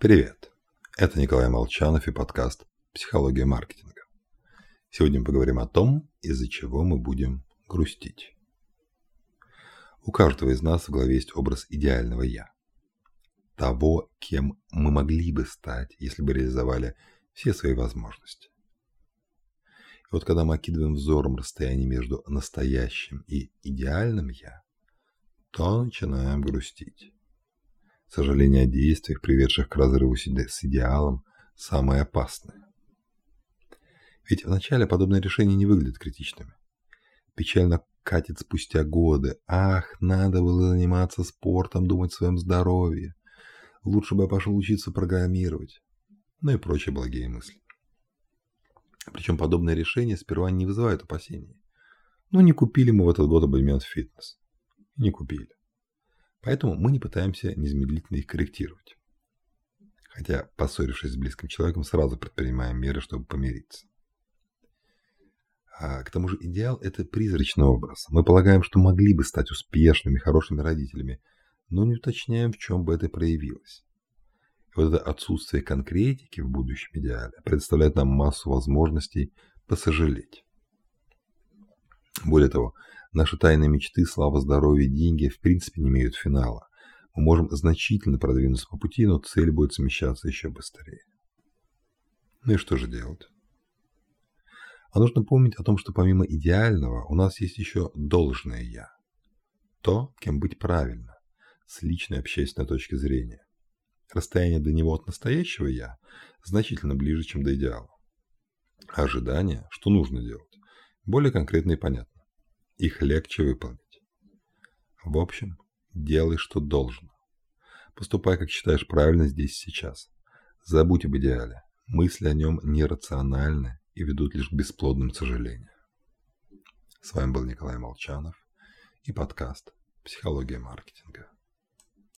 Привет! Это Николай Молчанов и подкаст «Психология маркетинга». Сегодня мы поговорим о том, из-за чего мы будем грустить. У каждого из нас в голове есть образ идеального «я». Того, кем мы могли бы стать, если бы реализовали все свои возможности. И вот когда мы окидываем взором расстояние между настоящим и идеальным «я», то начинаем грустить. Сожаление о действиях, приведших к разрыву с идеалом, самое опасное. Ведь вначале подобные решения не выглядят критичными. Печально катит спустя годы. Ах, надо было заниматься спортом, думать о своем здоровье. Лучше бы я пошел учиться программировать. Ну и прочие благие мысли. Причем подобные решения сперва не вызывают опасений. Ну, не купили мы в этот год абонемент в фитнес. Не купили. Поэтому мы не пытаемся незамедлительно их корректировать. Хотя, поссорившись с близким человеком, сразу предпринимаем меры, чтобы помириться. А к тому же идеал – это призрачный образ. Мы полагаем, что могли бы стать успешными, хорошими родителями, но не уточняем, в чем бы это проявилось. Вот это отсутствие конкретики в будущем идеале представляет нам массу возможностей посожалеть. Более того, Наши тайные мечты, слава, здоровье, деньги в принципе не имеют финала. Мы можем значительно продвинуться по пути, но цель будет смещаться еще быстрее. Ну и что же делать? А нужно помнить о том, что помимо идеального у нас есть еще должное «я». То, кем быть правильно, с личной общественной точки зрения. Расстояние до него от настоящего «я» значительно ближе, чем до идеала. А ожидания, что нужно делать, более конкретно и понятно их легче выполнить. В общем, делай, что должно. Поступай, как считаешь правильно здесь и сейчас. Забудь об идеале. Мысли о нем нерациональны и ведут лишь к бесплодным сожалениям. С вами был Николай Молчанов и подкаст «Психология маркетинга».